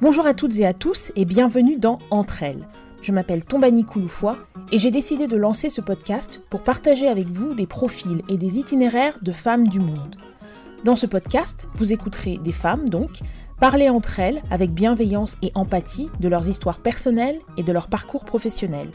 Bonjour à toutes et à tous et bienvenue dans Entre elles. Je m'appelle Tombani Kouloufoua et j'ai décidé de lancer ce podcast pour partager avec vous des profils et des itinéraires de femmes du monde. Dans ce podcast, vous écouterez des femmes donc parler entre elles avec bienveillance et empathie de leurs histoires personnelles et de leur parcours professionnel.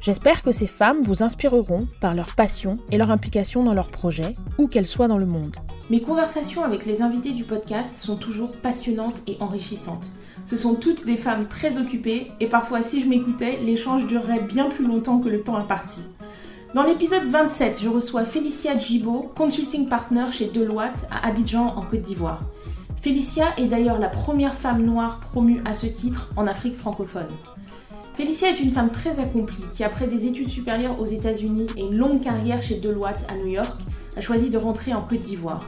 J'espère que ces femmes vous inspireront par leur passion et leur implication dans leurs projets, où qu'elles soient dans le monde. Mes conversations avec les invités du podcast sont toujours passionnantes et enrichissantes. Ce sont toutes des femmes très occupées et parfois si je m'écoutais, l'échange durerait bien plus longtemps que le temps imparti. Dans l'épisode 27, je reçois Félicia Djibo, consulting partner chez Deloitte à Abidjan en Côte d'Ivoire. Félicia est d'ailleurs la première femme noire promue à ce titre en Afrique francophone. Félicia est une femme très accomplie qui, après des études supérieures aux États-Unis et une longue carrière chez Deloitte à New York, a choisi de rentrer en Côte d'Ivoire.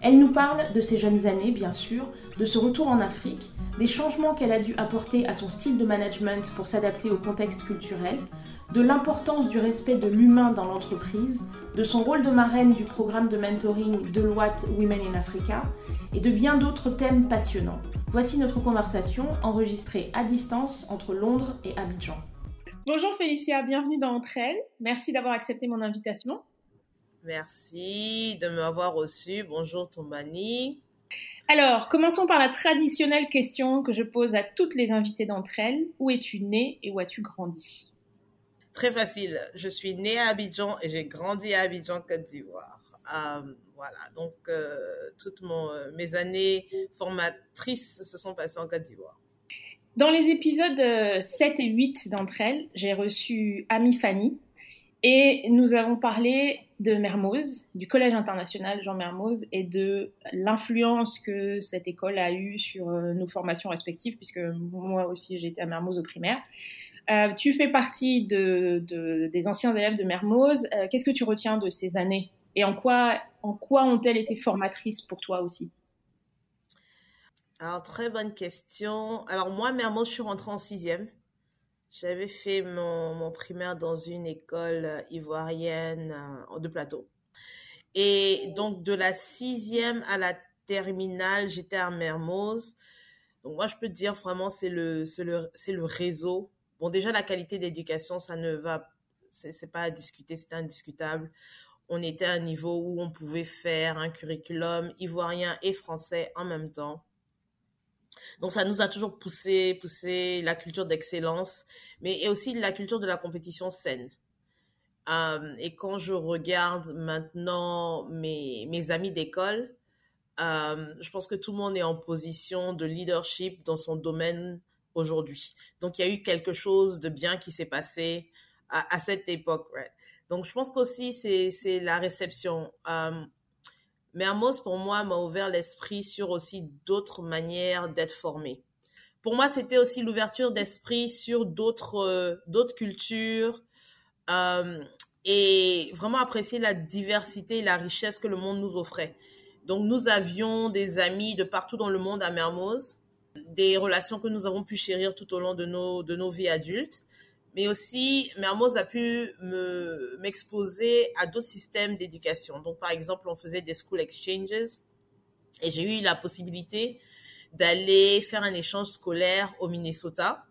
Elle nous parle de ses jeunes années, bien sûr, de ce retour en Afrique, des changements qu'elle a dû apporter à son style de management pour s'adapter au contexte culturel, de l'importance du respect de l'humain dans l'entreprise, de son rôle de marraine du programme de mentoring Deloitte Women in Africa et de bien d'autres thèmes passionnants. Voici notre conversation enregistrée à distance entre Londres et Abidjan. Bonjour Félicia, bienvenue dans Entre elles. Merci d'avoir accepté mon invitation. Merci de m'avoir reçu. Bonjour Tombani. Alors, commençons par la traditionnelle question que je pose à toutes les invitées d'entre elles. Où es-tu née et où as-tu grandi? Très facile. Je suis née à Abidjan et j'ai grandi à Abidjan, Côte d'Ivoire. Euh, voilà, donc euh, toutes euh, mes années formatrices se sont passées en Côte d'Ivoire. Dans les épisodes 7 et 8 d'entre elles, j'ai reçu Ami Fanny et nous avons parlé de Mermoz, du Collège international Jean Mermoz et de l'influence que cette école a eue sur nos formations respectives, puisque moi aussi j'étais à Mermoz au primaire. Euh, tu fais partie de, des anciens élèves de Mermoz. Euh, qu'est-ce que tu retiens de ces années? Et en quoi, en quoi ont-elles été formatrices pour toi aussi? Alors, très bonne question. Alors, moi, Mermoz, je suis rentrée en sixième. J'avais fait mon, mon, primaire dans une école ivoirienne euh, de plateau. Et donc, de la sixième à la terminale, j'étais à Mermoz. Donc, moi, je peux te dire vraiment, c'est le, le, le réseau Bon, déjà, la qualité d'éducation, ça ne va, c'est pas à discuter, c'est indiscutable. On était à un niveau où on pouvait faire un curriculum ivoirien et français en même temps. Donc, ça nous a toujours poussé, poussé la culture d'excellence, mais et aussi la culture de la compétition saine. Euh, et quand je regarde maintenant mes, mes amis d'école, euh, je pense que tout le monde est en position de leadership dans son domaine aujourd'hui. Donc, il y a eu quelque chose de bien qui s'est passé à, cette époque. Donc, je pense qu'aussi, c'est la réception. Mermoz, pour moi, m'a ouvert l'esprit sur aussi d'autres manières d'être formé. Pour moi, c'était aussi l'ouverture d'esprit sur d'autres euh, cultures euh, et vraiment apprécier la diversité et la richesse que le monde nous offrait. Donc, nous avions des amis de partout dans le monde à Mermoz des relations que nous avons pu chérir tout au long de nos, de nos vies adultes. Mais aussi, Mermoz a pu me, m'exposer à d'autres systèmes d'éducation. Donc, par exemple, on faisait des school exchanges et j'ai eu la possibilité d'aller faire un échange scolaire au Minnesota.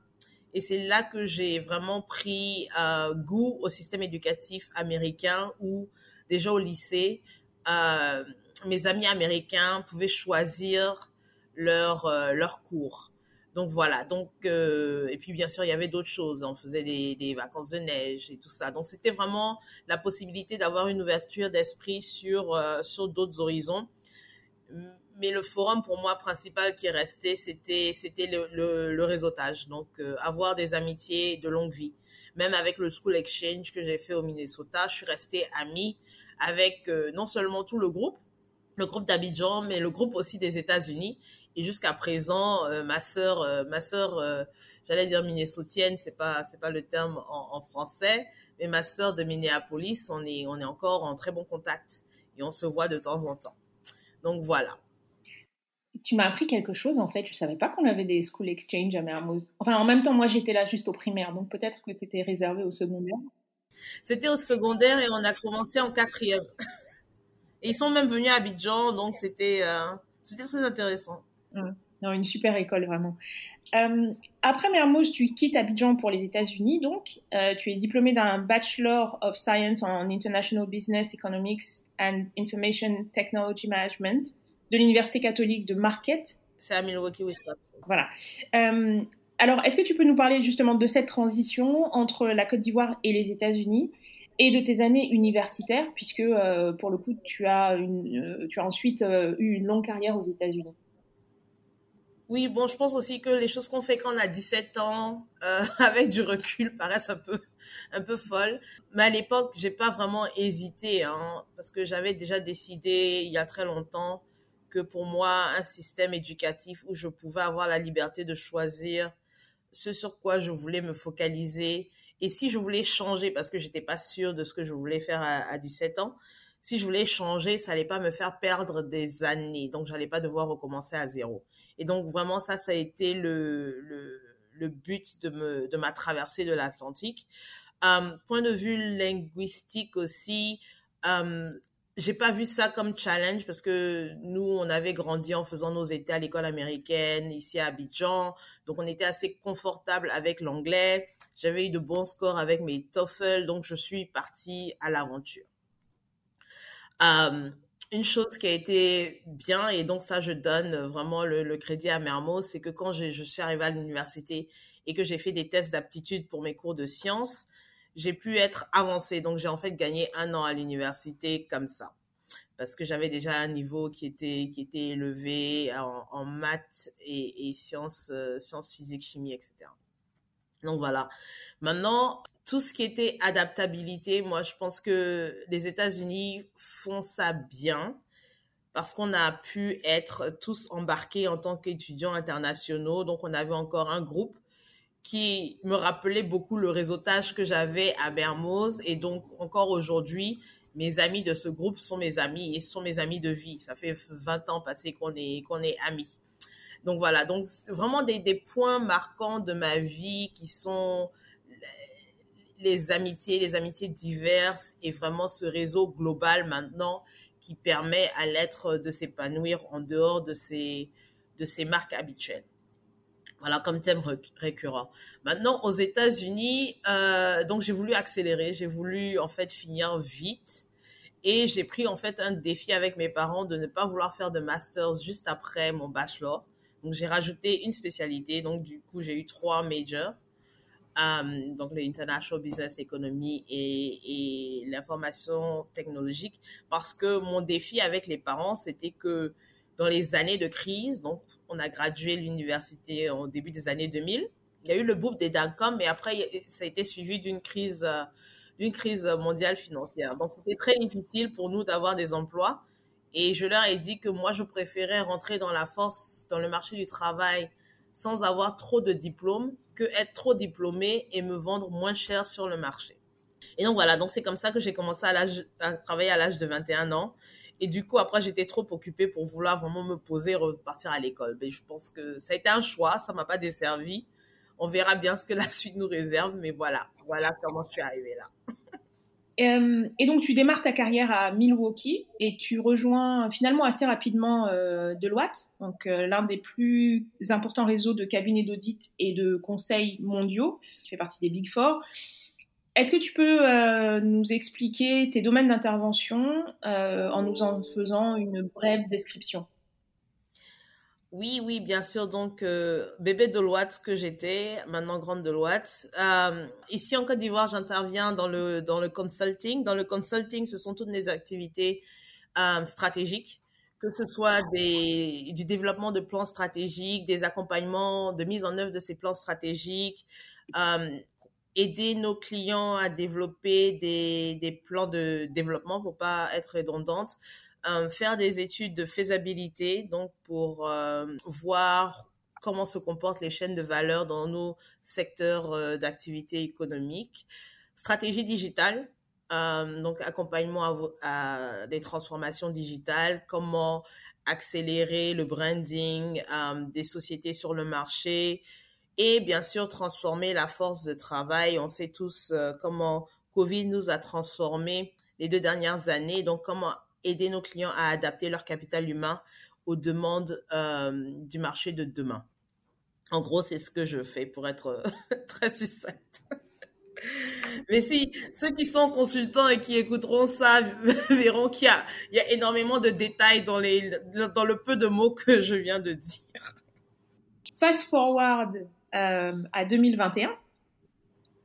Et c'est là que j'ai vraiment pris euh, goût au système éducatif américain où déjà au lycée, euh, mes amis américains pouvaient choisir leur, euh, cours. Donc voilà, donc euh, et puis bien sûr il y avait d'autres choses, on faisait des, des, vacances de neige et tout ça. Donc c'était vraiment la possibilité d'avoir une ouverture d'esprit sur euh, sur d'autres horizons. Mais le forum pour moi principal qui est resté, c'était c'était le, le, réseautage, donc avoir des amitiés de longue vie. Même avec le school exchange que j'ai fait au Minnesota, je suis restée amie avec non seulement tout le groupe, le groupe d'Abidjan, mais le groupe aussi des États-Unis. Et jusqu'à présent, euh, ma sœur, euh, ma sœur, euh, j'allais dire minnesotienne, c'est pas, c'est pas le terme en, français, mais ma sœur de Minneapolis, on est, on est encore en très bon contact et on se voit de temps en temps. Donc voilà. Tu m'as appris quelque chose en fait. Je savais pas qu'on avait des school exchange à Mermoz. Enfin, en même temps, moi j'étais là juste au primaire, donc peut-être que c'était réservé au secondaire. C'était au secondaire et on a commencé en quatrième. Et ils sont même venus à Abidjan, donc c'était c'était très intéressant. Non, une super école, vraiment. Euh, après Mermoz, tu quittes Abidjan pour les États-Unis, donc. Euh, tu es diplômé d'un Bachelor of Science en International Business Economics and Information Technology Management de l'Université catholique de Marquette. C'est à Milwaukee, Wisconsin. Voilà. Euh, alors, est-ce que tu peux nous parler justement de cette transition entre la Côte d'Ivoire et les États-Unis et de tes années universitaires, puisque pour le coup, tu as, une, tu as ensuite eu une longue carrière aux États-Unis? Oui, bon, je pense aussi que les choses qu'on fait quand on a 17 ans, euh, avec du recul, paraissent un peu, un peu folles. Mais à l'époque, j'ai pas vraiment hésité, hein, parce que j'avais déjà décidé il y a très longtemps que pour moi, un système éducatif où je pouvais avoir la liberté de choisir ce sur quoi je voulais me focaliser et si je voulais changer, parce que j'étais pas sûre de ce que je voulais faire à, à 17 ans, si je voulais changer, ça allait pas me faire perdre des années. Donc, j'allais pas devoir recommencer à zéro. Et donc, vraiment, ça, ça a été le, le, but de, me, de ma traversée de l'Atlantique. Euh, point de vue linguistique aussi, euh, j'ai pas vu ça comme challenge parce que nous, on avait grandi en faisant nos étés à l'école américaine, ici à Abidjan. Donc, on était assez confortable avec l'anglais. J'avais eu de bons scores avec mes TOEFL, donc je suis partie à l'aventure. Euh, une chose qui a été bien, et donc ça, je donne vraiment le, crédit à Mermoz, c'est que quand je, suis arrivée à l'université et que j'ai fait des tests d'aptitude pour mes cours de sciences, j'ai pu être avancée. Donc, j'ai en fait gagné un an à l'université comme ça. Parce que j'avais déjà un niveau qui était, qui était élevé en, maths et, sciences, euh, sciences physiques, chimie, etc. Donc voilà. Maintenant, tout ce qui était adaptabilité, moi, je pense que les États-Unis font ça bien parce qu'on a pu être tous embarqués en tant qu'étudiants internationaux. Donc, on avait encore un groupe qui me rappelait beaucoup le réseautage que j'avais à Mermoz. Et donc, encore aujourd'hui, mes amis de ce groupe sont mes amis et sont mes amis de vie. Ça fait 20 ans passés qu'on est, qu'on est amis. Donc voilà, donc vraiment des, points marquants de ma vie qui sont les amitiés, les amitiés diverses et vraiment ce réseau global maintenant qui permet à l'être de s'épanouir en dehors de ses, de ses marques habituelles. Voilà, comme thème récurrent. Maintenant, aux États-Unis, euh, donc j'ai voulu accélérer, j'ai voulu en fait finir vite. Et j'ai pris en fait un défi avec mes parents de ne pas vouloir faire de masters juste après mon bachelor. Donc j'ai rajouté une spécialité. Donc du coup, j'ai eu trois majors. Euh, donc l'International Business Economy et, et l'information technologique, parce que mon défi avec les parents, c'était que dans les années de crise, donc on a gradué l'université au début des années 2000, il y a eu le boom des dot-com, mais après ça a été suivi d'une crise, euh, d'une crise mondiale financière. Donc c'était très difficile pour nous d'avoir des emplois. Et je leur ai dit que moi, je préférais rentrer dans la force, dans le marché du travail, sans avoir trop de diplômes que être trop diplômé et me vendre moins cher sur le marché. Et donc voilà, donc c'est comme ça que j'ai commencé à, à travailler à l'âge de 21 ans. Et du coup, après, j'étais trop occupée pour vouloir vraiment me poser et repartir à l'école. Mais je pense que ça a été un choix, ça m'a pas desservi. On verra bien ce que la suite nous réserve, mais voilà, voilà comment je suis arrivée là. Euh, et donc, tu démarres ta carrière à Milwaukee et tu rejoins finalement assez rapidement euh, Deloitte, donc euh, l'un des plus importants réseaux de cabinets d'audit et de conseils mondiaux. Tu fais partie des Big Four. Est-ce que tu peux euh, nous expliquer tes domaines d'intervention en nous en faisant une brève description? Oui, oui, bien sûr. Donc, euh, bébé Deloitte que j'étais, maintenant grande Deloitte. Euh, ici en Côte d'Ivoire, j'interviens dans le, dans le consulting. Dans le consulting, ce sont toutes les activités euh, stratégiques, que ce soit du développement de plans stratégiques, des accompagnements de mise en œuvre de ces plans stratégiques, aider nos clients à développer des, des plans de développement pour pas être redondante, euh, faire des études de faisabilité, donc pour euh, voir comment se comportent les chaînes de valeur dans nos secteurs euh, d'activité économique. Stratégie digitale, donc accompagnement à, des transformations digitales, comment accélérer le branding des sociétés sur le marché et bien sûr transformer la force de travail. On sait tous comment Covid nous a transformé les deux dernières années, donc comment aider nos clients à adapter leur capital humain aux demandes du marché de demain. En gros, c'est ce que je fais pour être très succincte. Mais si ceux qui sont consultants et qui écouteront ça verront qu'il y, y a, énormément de détails dans, les, dans le peu de mots que je viens de dire. Fast forward euh, à 2021.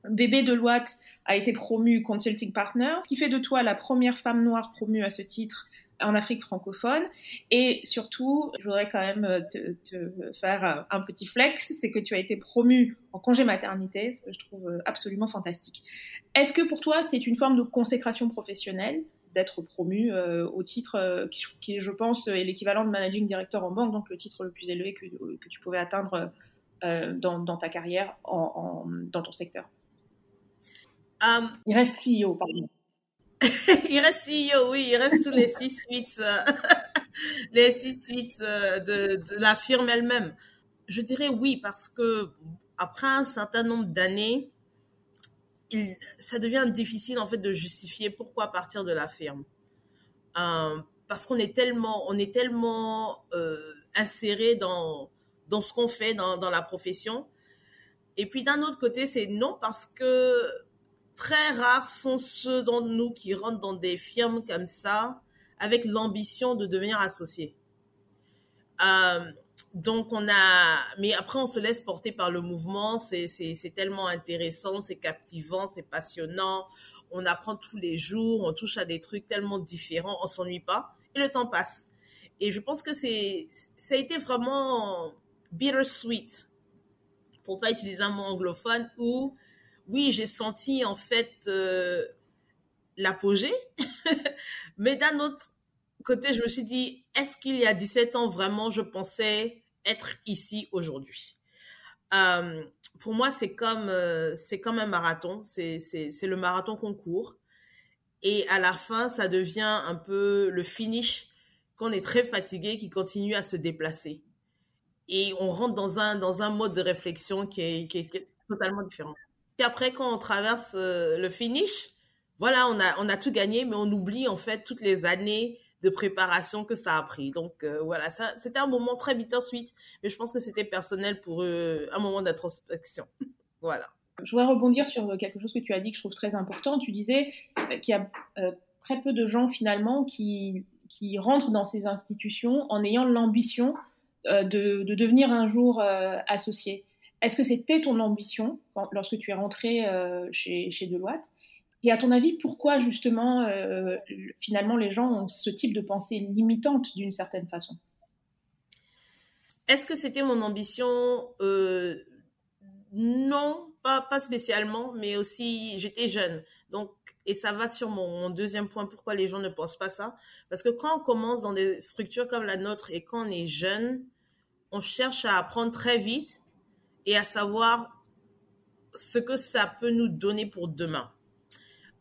Bébé Deloitte a été promu Consulting Partner, ce qui fait de toi la première femme noire promue à ce titre en Afrique francophone. Et surtout, je voudrais quand même euh, te, faire un petit flex, c'est que tu as été promue en congé maternité, ce que je trouve euh, absolument fantastique. Est-ce que pour toi, c'est une forme de consécration professionnelle d'être promu euh, au titre qui, je pense, est l'équivalent de managing director en banque, donc le titre le plus élevé que, tu pouvais atteindre dans, ta carrière dans ton secteur? Il reste CEO, pardon. il reste CEO, oui, il reste tous les six suites, euh, les six suites euh, de, la firme elle-même. Je dirais oui, parce que après un certain nombre d'années, ça devient difficile en fait de justifier pourquoi partir de la firme. Euh, parce qu'on est tellement, on est tellement inséré dans, dans ce qu'on fait dans, dans la profession. Et puis d'un autre côté, c'est non parce que très rares sont ceux d'entre nous qui rentrent dans des firmes comme ça avec l'ambition de devenir associé. Euh, donc on a, mais après on se laisse porter par le mouvement. C'est tellement intéressant, c'est captivant, c'est passionnant. On apprend tous les jours, on touche à des trucs tellement différents, on s'ennuie pas et le temps passe. Et je pense que c'est, ça a été vraiment bittersweet, pour pas utiliser un mot anglophone, où oui, j'ai senti en fait euh, l'apogée, mais d'un autre côté, je me suis dit, est-ce qu'il y a 17 ans vraiment, je pensais être ici aujourd'hui? Euh, Pour moi, c'est comme, euh, un marathon, c'est le marathon qu'on court. Et à la fin, ça devient un peu le finish qu'on est très fatigué, qui continue à se déplacer. Et on rentre dans un, dans un mode de réflexion qui est totalement différent. Puis après, quand on traverse euh, le finish, voilà, on a, on a tout gagné, mais on oublie en fait toutes les années de préparation que ça a pris. Donc euh, voilà, c'était un moment très bittersweet, mais je pense que c'était personnel pour eux, un moment d'introspection. voilà. Je voudrais rebondir sur quelque chose que tu as dit que je trouve très important. Tu disais euh, qu'il y a très peu de gens finalement qui, qui rentrent dans ces institutions en ayant l'ambition de, de, devenir un jour associé. Est-ce que c'était ton ambition lorsque tu es rentré euh, chez, Deloitte? Et à ton avis, pourquoi justement, euh, finalement, les gens ont ce type de pensée limitante d'une certaine façon? Est-ce que c'était mon ambition? Euh, Non, pas, pas spécialement, mais aussi j'étais jeune. Donc, et ça va sur mon, deuxième point, pourquoi les gens ne pensent pas ça? Parce que quand on commence dans des structures comme la nôtre et quand on est jeune, on cherche à apprendre très vite et à savoir ce que ça peut nous donner pour demain.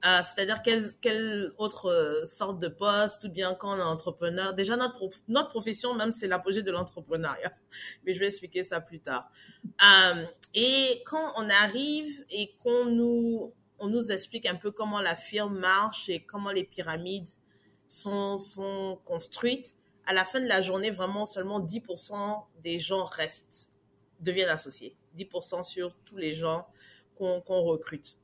Euh, c'est-à-dire quelle, autre euh, sorte de poste, ou bien quand on est entrepreneur. Déjà, notre, notre profession, même, c'est l'apogée de l'entrepreneuriat. Mais je vais expliquer ça plus tard. Euh, et quand on arrive et qu'on nous, on nous explique un peu comment la firme marche et comment les pyramides sont, sont construites, à la fin de la journée, vraiment, seulement 10% des gens restent deviennent associés. 10% sur tous les gens qu'on recrute.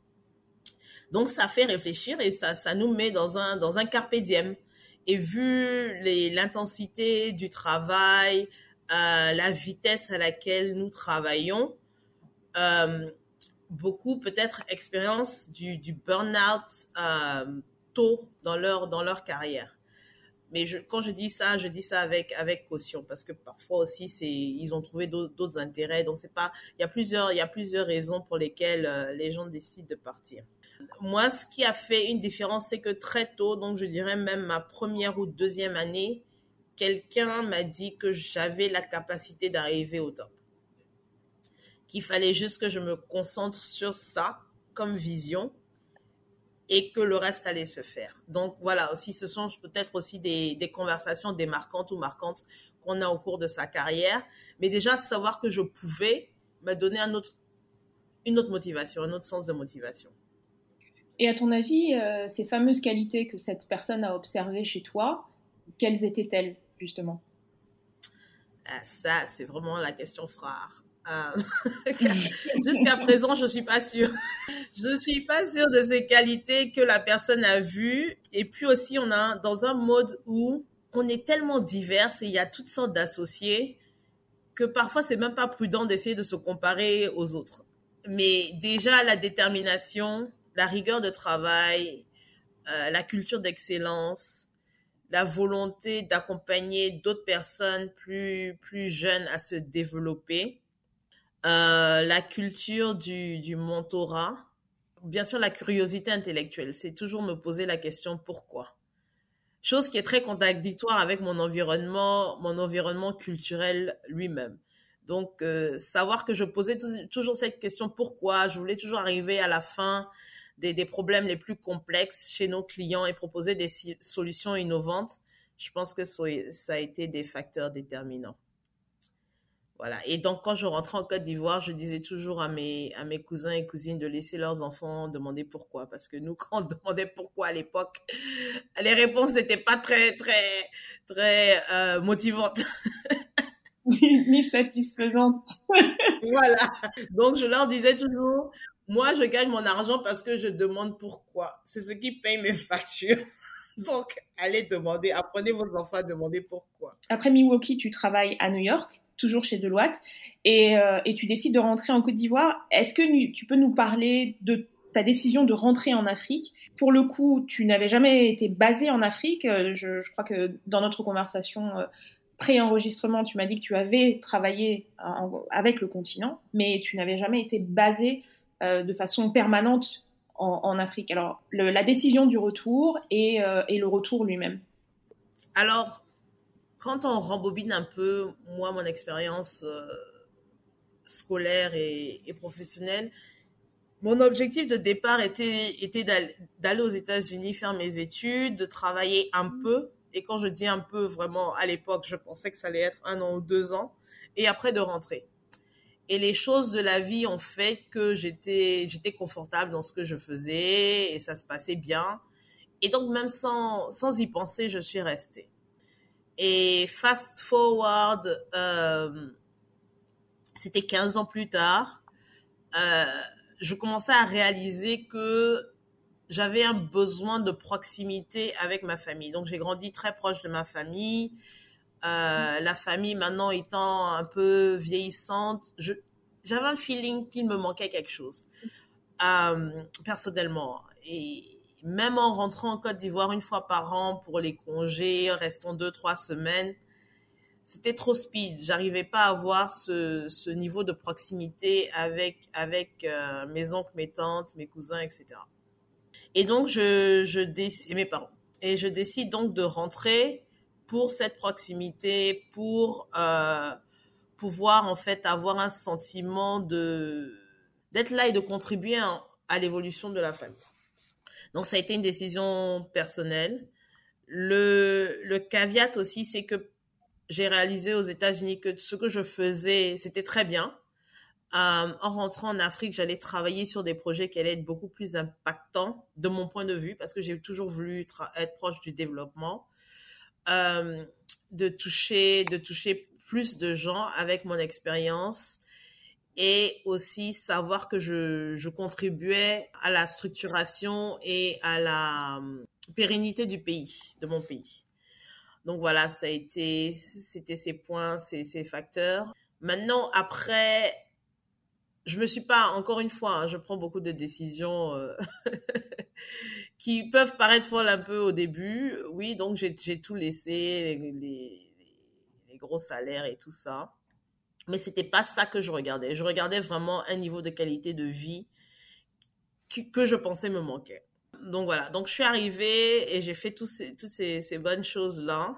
Donc, ça fait réfléchir et ça, nous met dans un, dans un carpe diem. Et vu l'intensité du travail, euh, la vitesse à laquelle nous travaillons, euh, beaucoup peut-être expérience du, du burn-out euh, tôt dans leur, dans leur carrière mais quand je dis ça, je dis ça avec avec caution parce que parfois aussi c'est ils ont trouvé d'autres intérêts donc c'est pas il y a plusieurs il y a plusieurs raisons pour lesquelles euh, les gens décident de partir. Moi, ce qui a fait une différence, c'est que très tôt, donc je dirais même ma première ou deuxième année, quelqu'un m'a dit que j'avais la capacité d'arriver au top. Qu'il fallait juste que je me concentre sur ça comme vision et que le reste allait se faire. Donc voilà, aussi ce sont peut-être aussi des, des, conversations démarquantes ou marquantes qu'on a au cours de sa carrière, mais déjà savoir que je pouvais un autre, une autre motivation, un autre sens de motivation. Et à ton avis, euh, ces fameuses qualités que cette personne a observées chez toi, quelles étaient-elles justement? Ah, ça, c'est vraiment la question frère. Euh, jusqu'à présent, je suis pas sûre. Je suis pas sûre de ces qualités que la personne a vues. Et puis aussi, on a dans un mode où on est tellement divers et il y a toutes sortes d'associés que parfois c'est même pas prudent d'essayer de se comparer aux autres. Mais déjà la détermination, la rigueur de travail, euh, la culture d'excellence, la volonté d'accompagner d'autres personnes plus plus jeunes à se développer, euh, la culture du, mentorat, bien sûr la curiosité intellectuelle, c'est toujours me poser la question pourquoi? Chose qui est très contradictoire avec mon environnement, mon environnement culturel lui-même. Donc, euh, savoir que je posais toujours cette question pourquoi, je voulais toujours arriver à la fin des, des, problèmes les plus complexes chez nos clients et proposer des solutions innovantes, je pense que ça a été des facteurs déterminants. Voilà. Et donc, quand je rentrais en Côte d'Ivoire, je disais toujours à mes, à mes cousins et cousines de laisser leurs enfants demander pourquoi. Parce que nous, quand on demandait pourquoi à l'époque, les réponses n'étaient pas très, très, très euh, motivantes. Ni satisfaisantes. voilà. Donc, je leur disais toujours, moi, je gagne mon argent parce que je demande pourquoi. C'est ce qui paye mes factures. Donc, allez demander, apprenez vos enfants à demander pourquoi. Après Milwaukee, tu travailles à New York toujours chez Deloitte, et, euh, et, tu décides de rentrer en Côte d'Ivoire. Est-ce que tu peux nous parler de ta décision de rentrer en Afrique? Pour le coup, tu n'avais jamais été basé en Afrique. Euh, je, crois que dans notre conversation euh, pré-enregistrement, tu m'as dit que tu avais travaillé avec le continent, mais tu n'avais jamais été basé de façon permanente en, Afrique. Alors, la décision du retour et, et le retour lui-même. Alors, quand on rembobine un peu, moi, mon expérience euh, scolaire et, professionnelle, mon objectif de départ était, d'aller aux États-Unis faire mes études, de travailler un peu. Et quand je dis un peu, vraiment, à l'époque, je pensais que ça allait être un an ou deux ans. Et après, de rentrer. Et les choses de la vie ont fait que j'étais, j'étais confortable dans ce que je faisais et ça se passait bien. Et donc, même sans, sans y penser, je suis restée. Et fast forward, euh, c'était 15 ans plus tard, euh, je commençais à réaliser que j'avais un besoin de proximité avec ma famille. Donc j'ai grandi très proche de ma famille. Euh, la famille maintenant étant un peu vieillissante, j'avais un feeling qu'il me manquait quelque chose personnellement. Et même en rentrant en Côte d'Ivoire une fois par an pour les congés, restant deux, trois semaines, c'était trop speed. J'arrivais pas à avoir ce, niveau de proximité avec, euh, mes oncles, mes tantes, mes cousins, etc. Et donc, je, décide, mes parents. Et je décide donc de rentrer pour cette proximité, pour euh, pouvoir en fait avoir un sentiment de d'être là et de contribuer à l'évolution de la famille. Donc, ça a été une décision personnelle. Le, caveat aussi, c'est que j'ai réalisé aux États-Unis que ce que je faisais, c'était très bien. Euh, en rentrant en Afrique, j'allais travailler sur des projets qui allaient être beaucoup plus impactants de mon point de vue, parce que j'ai toujours voulu être proche du développement, euh, de toucher, de toucher plus de gens avec mon expérience et aussi savoir que je, contribuais à la structuration et à la hum, pérennité du pays, de mon pays. Donc voilà, ça a été, c'était ces points, ces, facteurs. Maintenant, après, je me suis pas, encore une fois, hein, je prends beaucoup de décisions euh, qui peuvent paraître folles un peu au début. Oui, donc j'ai tout laissé, les gros salaires et tout ça mais c'était pas ça que je regardais. Je regardais vraiment un niveau de qualité de vie que, je pensais me manquait. Donc voilà, donc je suis arrivée et j'ai fait toutes ces, bonnes choses-là.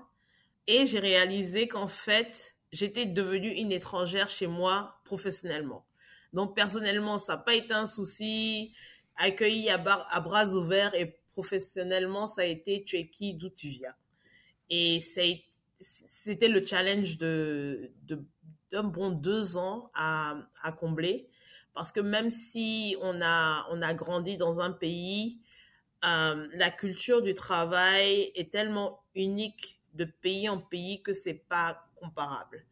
Et j'ai réalisé qu'en fait, j'étais devenue une étrangère chez moi professionnellement. Donc personnellement, ça n'a pas été un souci, accueilli à, bras ouverts et professionnellement, ça a été tu es qui, d'où tu viens. Et c'était le challenge de d'un bon deux ans à, combler. Parce que même si on a, on a grandi dans un pays, euh, la culture du travail est tellement unique de pays en pays que c'est pas comparable.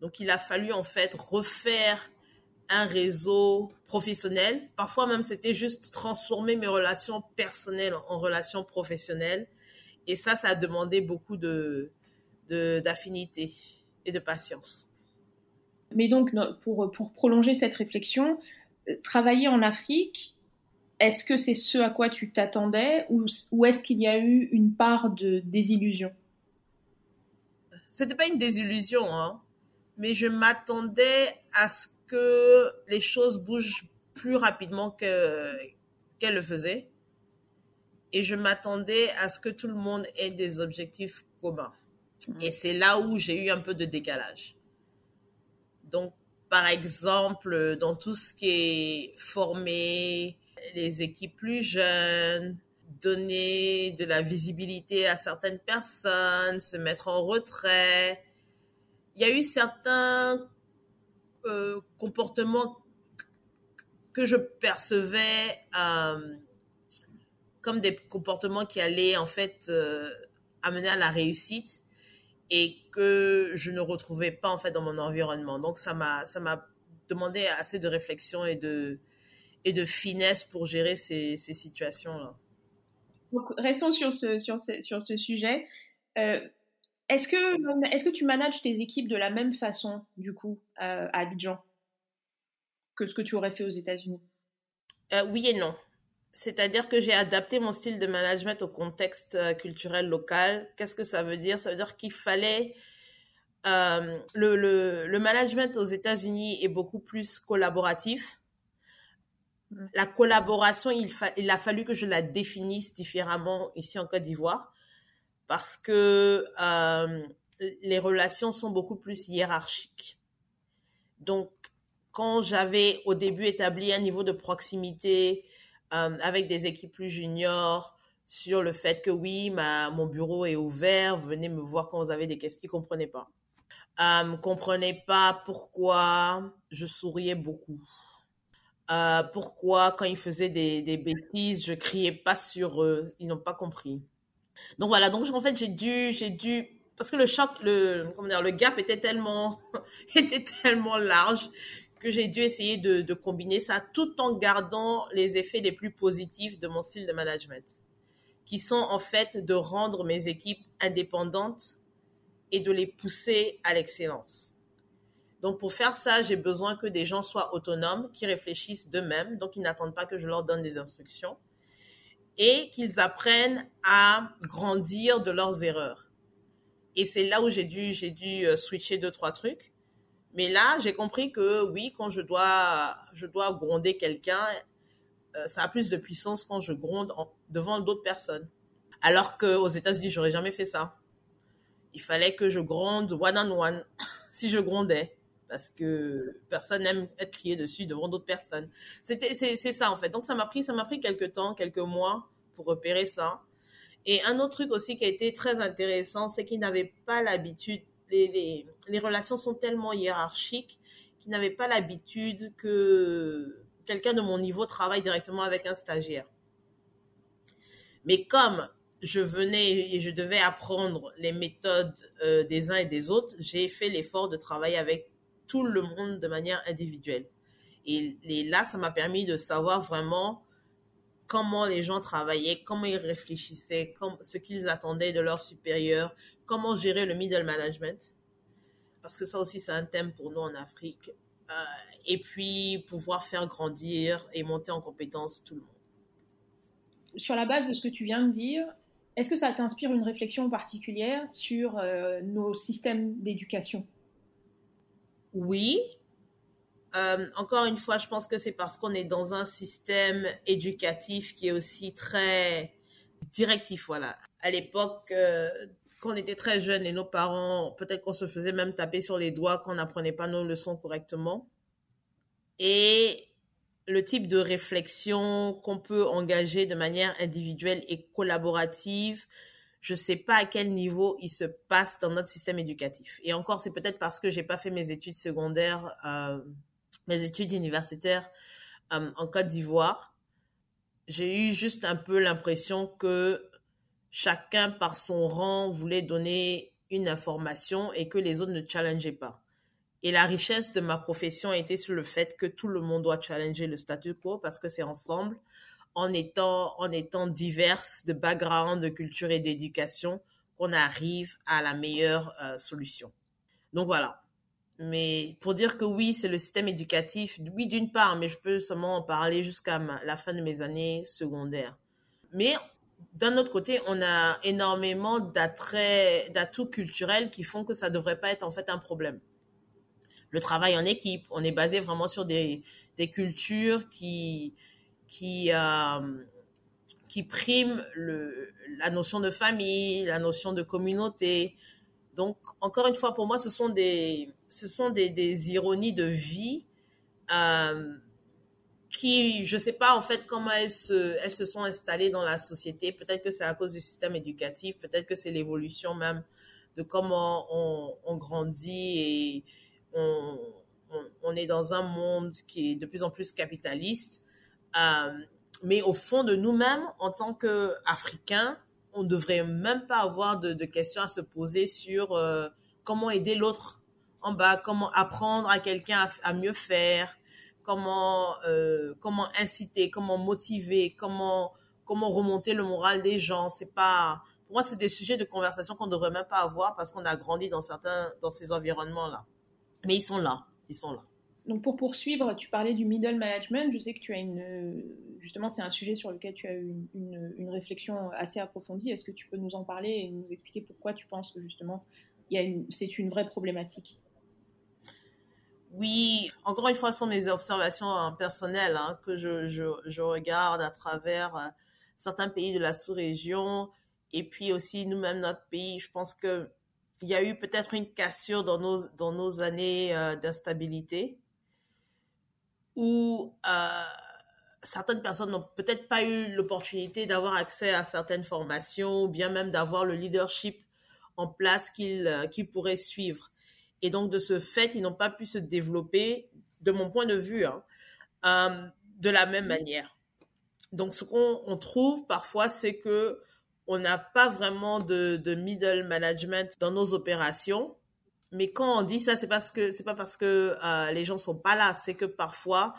Donc, il a fallu en fait refaire un réseau professionnel. Parfois même, c'était juste transformer mes relations personnelles en relations professionnelles. Et ça, ça a demandé beaucoup de d'affinité et de patience. Mais donc, pour, pour prolonger cette réflexion, euh, travailler en Afrique, est-ce que c'est ce à quoi tu t'attendais ou, ou est-ce qu'il y a eu une part de désillusion? C'était pas une désillusion, hein, mais je m'attendais à ce que les choses bougent plus rapidement qu'elle le faisait. Et je m'attendais à ce que tout le monde ait des objectifs communs. Mmh. Et c'est là où j'ai eu un peu de décalage. Donc, par exemple, dans tout ce qui est former les équipes plus jeunes, donner de la visibilité à certaines personnes, se mettre en retrait, il y a eu certains euh, comportements que je percevais euh, comme des comportements qui allaient en fait euh, amener à la réussite et que je ne retrouvais pas en fait dans mon environnement. Donc ça m'a ça m'a demandé assez de réflexion et de et de finesse pour gérer ces, ces situations là. Donc restons sur ce sur ce, sur ce sujet. Euh, est-ce que est-ce que tu manages tes équipes de la même façon du coup euh, à Abidjan que ce que tu aurais fait aux États-Unis? Euh, Oui et non. C'est-à-dire que j'ai adapté mon style de management au contexte euh, culturel local. Qu'est-ce que ça veut dire? Ça veut dire qu'il fallait... Euh, le, le, le, management aux États-Unis est beaucoup plus collaboratif. Mm. La collaboration, il, il, a fallu que je la définisse différemment ici en Côte d'Ivoire parce que euh, les relations sont beaucoup plus hiérarchiques. Donc, quand j'avais au début établi un niveau de proximité euh, avec des équipes plus juniors sur le fait que oui, ma, mon bureau est ouvert, venez me voir quand vous avez des questions. Ils ne comprenaient pas. Euh, ne comprenaient pas pourquoi je souriais beaucoup. Euh, pourquoi quand ils faisaient des, des bêtises, je criais pas sur eux. Ils n'ont pas compris. Donc voilà, donc en fait j'ai dû, j'ai dû, parce que le choc, le, comment dire, le gap était tellement, était tellement large que j'ai dû essayer de, combiner ça tout en gardant les effets les plus positifs de mon style de management, qui sont en fait de rendre mes équipes indépendantes et de les pousser à l'excellence. Donc pour faire ça, j'ai besoin que des gens soient autonomes, qui réfléchissent d'eux-mêmes, donc ils n'attendent pas que je leur donne des instructions, et qu'ils apprennent à grandir de leurs erreurs. Et c'est là où j'ai dû, j'ai dû euh, switcher deux, trois trucs. Mais là, j'ai compris que oui, quand je dois, gronder quelqu'un, euh, ça a plus de puissance quand je gronde devant d'autres personnes. Alors qu'aux États-Unis, j'aurais jamais fait ça. Il fallait que je gronde one on one si je grondais parce que personne n'aime être crié dessus devant d'autres personnes. C'est ça en fait. Donc ça m'a pris, ça m'a pris quelques temps, quelques mois pour repérer ça. Et un autre truc aussi qui a été très intéressant, c'est qu'ils n'avaient pas l'habitude les, relations sont tellement hiérarchiques qu'ils n'avaient pas l'habitude que quelqu'un de mon niveau travaille directement avec un stagiaire. Mais comme je venais et je devais apprendre les méthodes euh, des uns et des autres, j'ai fait l'effort de travailler avec tout le monde de manière individuelle. Et là, ça m'a permis de savoir vraiment comment les gens travaillaient, comment ils réfléchissaient, comme, ce qu'ils attendaient de leurs supérieurs, comment gérer le middle management, parce que ça aussi c'est un thème pour nous en Afrique, euh, et puis pouvoir faire grandir et monter en compétence tout le monde. Sur la base de ce que tu viens de dire, est-ce que ça t'inspire une réflexion particulière sur euh, nos systèmes d'éducation? Oui. Euh, encore une fois, je pense que c'est parce qu'on est dans un système éducatif qui est aussi très directif. Voilà. À l'époque, quand on était très jeune et nos parents, peut-être qu'on se faisait même taper sur les doigts quand on n'apprenait pas nos leçons correctement. Et le type de réflexion qu'on peut engager de manière individuelle et collaborative, je ne sais pas à quel niveau il se passe dans notre système éducatif. Et encore, c'est peut-être parce que j'ai pas fait mes études secondaires, euh, mes études universitaires euh, en Côte d'Ivoire. J'ai eu juste un peu l'impression que chacun par son rang voulait donner une information et que les autres ne challengeaient pas. Et la richesse de ma profession été sur le fait que tout le monde doit challenger le statu quo parce que c'est ensemble, en étant, en étant diverses de background, de culture et d'éducation, qu'on arrive à la meilleure euh, solution. Donc voilà. Mais pour dire que oui, c'est le système éducatif, oui d'une part, mais je peux seulement en parler jusqu'à la fin de mes années secondaires. Mais d'un autre côté, on a énormément d'atouts culturels qui font que ça ne devrait pas être en fait un problème le travail en équipe. On est basé vraiment sur des, des cultures qui, qui, euh, qui priment la notion de famille, la notion de communauté. Donc, encore une fois, pour moi, ce sont des, ce sont des, ironies de vie euh, qui, je ne sais pas en fait comment elles se, elles se sont installées dans la société. Peut-être que c'est à cause du système éducatif, peut-être que c'est l'évolution même de comment on, on grandit et, on, est dans un monde qui est de plus en plus capitaliste. Euh, mais au fond de nous-mêmes, en tant qu'Africains, on ne devrait même pas avoir de, questions à se poser sur euh, comment aider l'autre en bas, comment apprendre à quelqu'un à, mieux faire, comment, euh, comment inciter, comment motiver, comment, comment remonter le moral des gens. C'est pas, pour moi, c'est des sujets de conversation qu'on ne devrait même pas avoir parce qu'on a grandi dans certains, dans ces environnements-là. Mais ils sont là, ils sont là. Donc pour poursuivre, tu parlais du middle management. Je sais que tu as une, justement, c'est un sujet sur lequel tu as eu une, réflexion assez approfondie. Est-ce que tu peux nous en parler et nous expliquer pourquoi tu penses que justement, c'est une vraie problématique? Oui, encore une fois, ce sont mes observations hein, personnelles hein, que je, regarde à travers euh, certains pays de la sous-région et puis aussi nous-mêmes notre pays. Je pense que il y a eu peut-être une cassure dans nos, dans nos années euh, d'instabilité où euh, certaines personnes n'ont peut-être pas eu l'opportunité d'avoir accès à certaines formations ou bien même d'avoir le leadership en place qu'ils euh, pourraient suivre. Et donc, de ce fait, ils n'ont pas pu se développer, de mon point de vue, hein, de la même manière. Donc, ce qu'on trouve parfois, c'est que on n'a pas vraiment de, middle management dans nos opérations. Mais quand on dit ça, c'est parce que c'est pas parce que euh, les gens sont pas là, c'est que parfois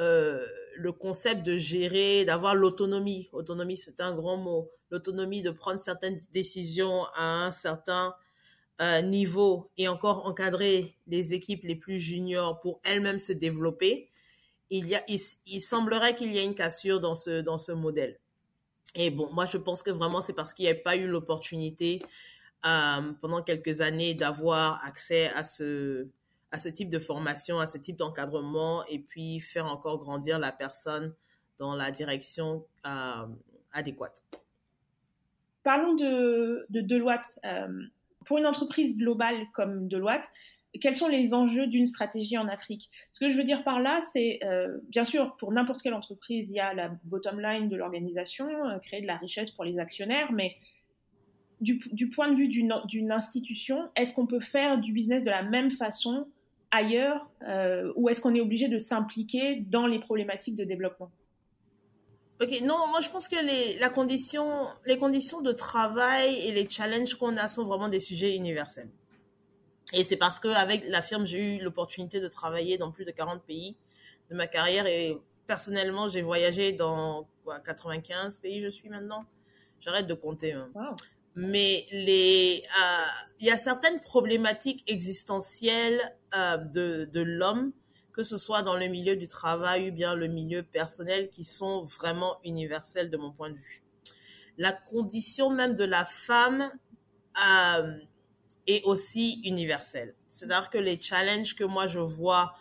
euh, le concept de gérer, d'avoir l'autonomie, autonomie c'est un grand mot, l'autonomie de prendre certaines décisions à un certain euh, niveau et encore encadrer les équipes les plus juniors pour elles-mêmes se développer, il y a, il semblerait qu'il y ait une cassure dans ce dans ce modèle. Et bon, moi, je pense que vraiment, c'est parce qu'il n'y a pas eu l'opportunité pendant quelques années d'avoir accès à ce, à ce type de formation, à ce type d'encadrement, et puis faire encore grandir la personne dans la direction euh, adéquate. Parlons de, de Deloitte. Euh, pour une entreprise globale comme Deloitte, quels sont les enjeux d'une stratégie en Afrique? Ce que je veux dire par là, c'est euh, bien sûr pour n'importe quelle entreprise, il y a la bottom line de l'organisation, euh, créer de la richesse pour les actionnaires, mais du, point de vue d'une institution, est-ce qu'on peut faire du business de la même façon ailleurs euh, ou est-ce qu'on est obligé de s'impliquer dans les problématiques de développement? Ok, non, moi je pense que les, la condition, les conditions de travail et les challenges qu'on a sont vraiment des sujets universels. Et c'est parce qu'avec la firme, j'ai eu l'opportunité de travailler dans plus de 40 pays de ma carrière et personnellement, j'ai voyagé dans quoi, 95 pays, je suis maintenant. J'arrête de compter. Hein. Mais les, euh, il y a certaines problématiques existentielles euh, de, de l'homme, que ce soit dans le milieu du travail ou bien le milieu personnel, qui sont vraiment universelles de mon point de vue. La condition même de la femme euh, et aussi universelle. C'est-à-dire que les challenges que moi je vois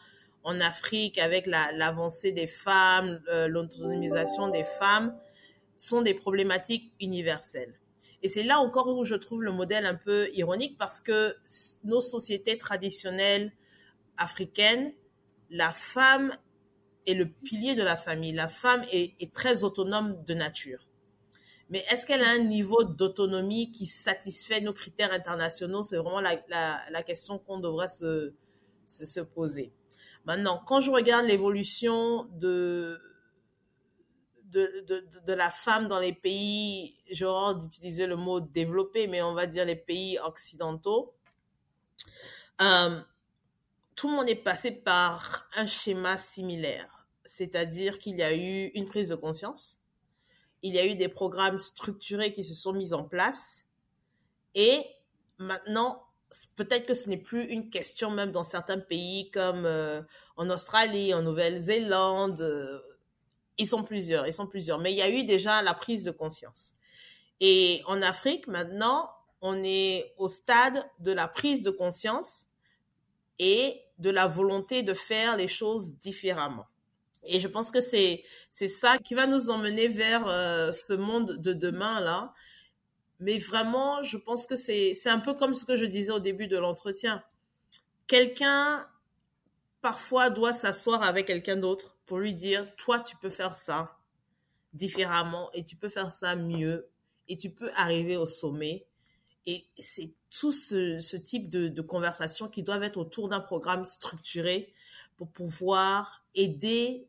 en Afrique avec l'avancée des femmes, euh, l'autonomisation des femmes, sont des problématiques universelles. Et c'est là encore où je trouve le modèle un peu ironique parce que nos sociétés traditionnelles africaines, la femme est le pilier de la famille. La femme est très autonome de nature mais est-ce qu'elle a un niveau d'autonomie qui satisfait nos critères internationaux? C'est vraiment la, question qu'on devrait se, se, poser. Maintenant, quand je regarde l'évolution de, de, la femme dans les pays, j'aurais d'utiliser le mot développé, mais on va dire les pays occidentaux, euh, tout le monde est passé par un schéma similaire, c'est-à-dire qu'il y a eu une prise de conscience, il y a eu des programmes structurés qui se sont mis en place, et maintenant, peut-être que ce n'est plus une question même dans certains pays comme euh, en Australie, en Nouvelle-Zélande. Euh, ils sont plusieurs, ils sont plusieurs. Mais il y a eu déjà la prise de conscience. Et en Afrique, maintenant, on est au stade de la prise de conscience et de la volonté de faire les choses différemment. Et je pense que c'est c'est ça qui va nous emmener vers euh, ce monde de demain là mais vraiment, je pense que c'est un peu comme ce que je disais au début de l'entretien. Quelqu'un, parfois, doit s'asseoir avec quelqu'un d'autre pour lui dire, toi, tu peux faire ça différemment et tu peux faire ça mieux et tu peux arriver au sommet. Et c'est tout ce, type de, de conversations qui doivent être autour d'un programme structuré pour pouvoir aider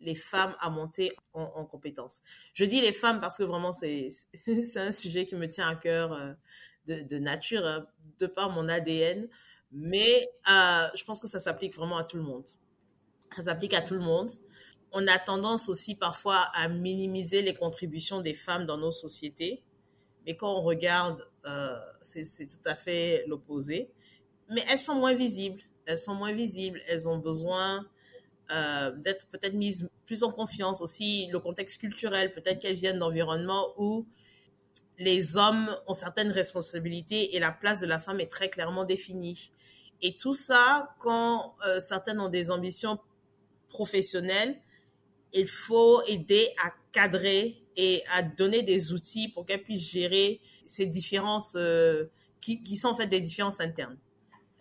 les femmes à monter en, en compétences. Je dis les femmes parce que vraiment, c'est un sujet qui me tient à cœur euh, de, de, nature, hein, de par mon ADN. Mais euh, je pense que ça s'applique vraiment à tout le monde. Ça s'applique à tout le monde. On a tendance aussi parfois à minimiser les contributions des femmes dans nos sociétés. Mais quand on regarde, euh, c'est tout à fait l'opposé. Mais elles sont moins visibles. Elles sont moins visibles. Elles ont besoin euh, d'être peut-être mise plus en confiance aussi le contexte culturel peut-être qu'elles viennent d'environnements où les hommes ont certaines responsabilités et la place de la femme est très clairement définie et tout ça quand euh, certaines ont des ambitions professionnelles il faut aider à cadrer et à donner des outils pour qu'elles puissent gérer ces différences euh, qui, qui sont en fait des différences internes.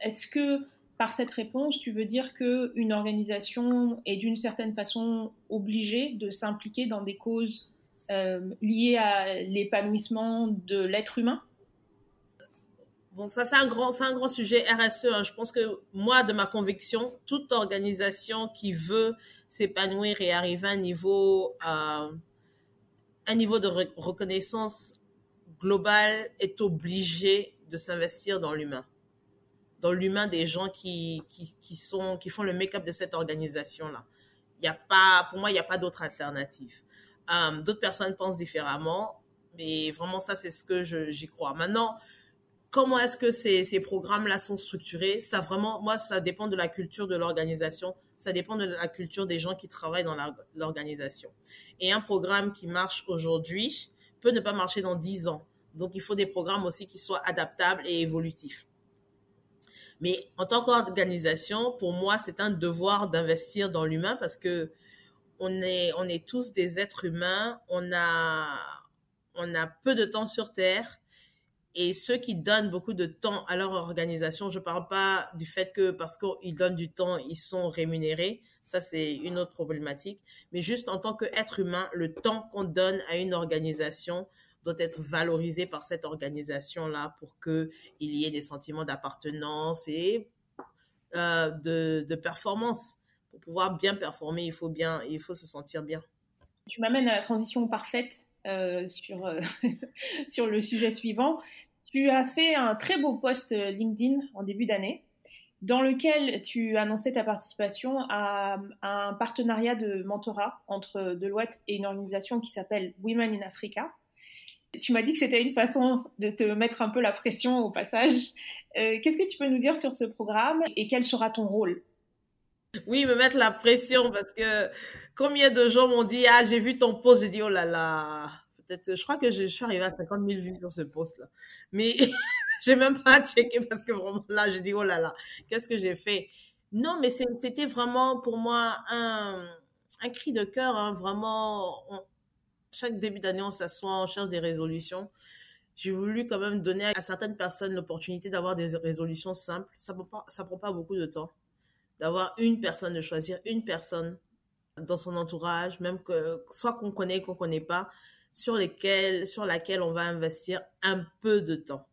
Est-ce que par cette réponse, tu veux dire qu'une organisation est d'une certaine façon obligée de s'impliquer dans des causes euh, liées à l'épanouissement de l'être humain? Bon, ça c'est un grand, c'est un grand sujet RSE. Hein. Je pense que moi, de ma conviction, toute organisation qui veut s'épanouir et arriver à un niveau, euh, un niveau de reconnaissance globale est obligée de s'investir dans l'humain dans l'humain des gens qui, qui, qui, sont, qui font le make-up de cette organisation-là. Il y a pas, pour moi, il n'y a pas d'autre alternative. Euh, d'autres personnes pensent différemment, mais vraiment, ça, c'est ce que j'y crois. Maintenant, comment est-ce que ces, programmes-là sont structurés? Ça vraiment, moi, ça dépend de la culture de l'organisation, ça dépend de la culture des gens qui travaillent dans l'organisation. Et un programme qui marche aujourd'hui peut ne pas marcher dans dix ans. Donc, il faut des programmes aussi qui soient adaptables et évolutifs. Mais en tant qu'organisation, pour moi, c'est un devoir d'investir dans l'humain parce que on est, on est tous des êtres humains. On a, on a peu de temps sur Terre. Et ceux qui donnent beaucoup de temps à leur organisation, je ne parle pas du fait que parce qu'ils donnent du temps, ils sont rémunérés. Ça, c'est une autre problématique. Mais juste en tant qu'être humain, le temps qu'on donne à une organisation, doit être valorisé par cette organisation-là pour qu'il y ait des sentiments d'appartenance et euh, de, performance. Pour pouvoir bien performer, il faut, bien, il faut se sentir bien. Tu m'amènes à la transition parfaite euh, sur, euh, sur le sujet suivant. Tu as fait un très beau post LinkedIn en début d'année dans lequel tu annonçais ta participation à, à, un partenariat de mentorat entre Deloitte et une organisation qui s'appelle Women in Africa. Tu m'as dit que c'était une façon de te mettre un peu la pression au passage. Euh, qu'est-ce que tu peux nous dire sur ce programme et quel sera ton rôle? Oui, me mettre la pression parce que combien de gens m'ont dit Ah, j'ai vu ton post, j'ai dit Oh là là. Je crois que je, suis arrivée à 50 000 vues sur ce post-là. Mais j'ai même pas checké parce que vraiment là, j'ai dit Oh là là, qu'est-ce que j'ai fait? Non, mais c'était vraiment pour moi un, cri de cœur, hein, vraiment chaque début d'année, on s'assoit, on cherche des résolutions. J'ai voulu quand même donner à certaines personnes l'opportunité d'avoir des résolutions simples. Ça prend, ça prend pas beaucoup de temps. D'avoir une personne, de choisir une personne dans son entourage, même que soit qu'on connaît, qu'on connaît pas, sur sur laquelle on va investir un peu de temps.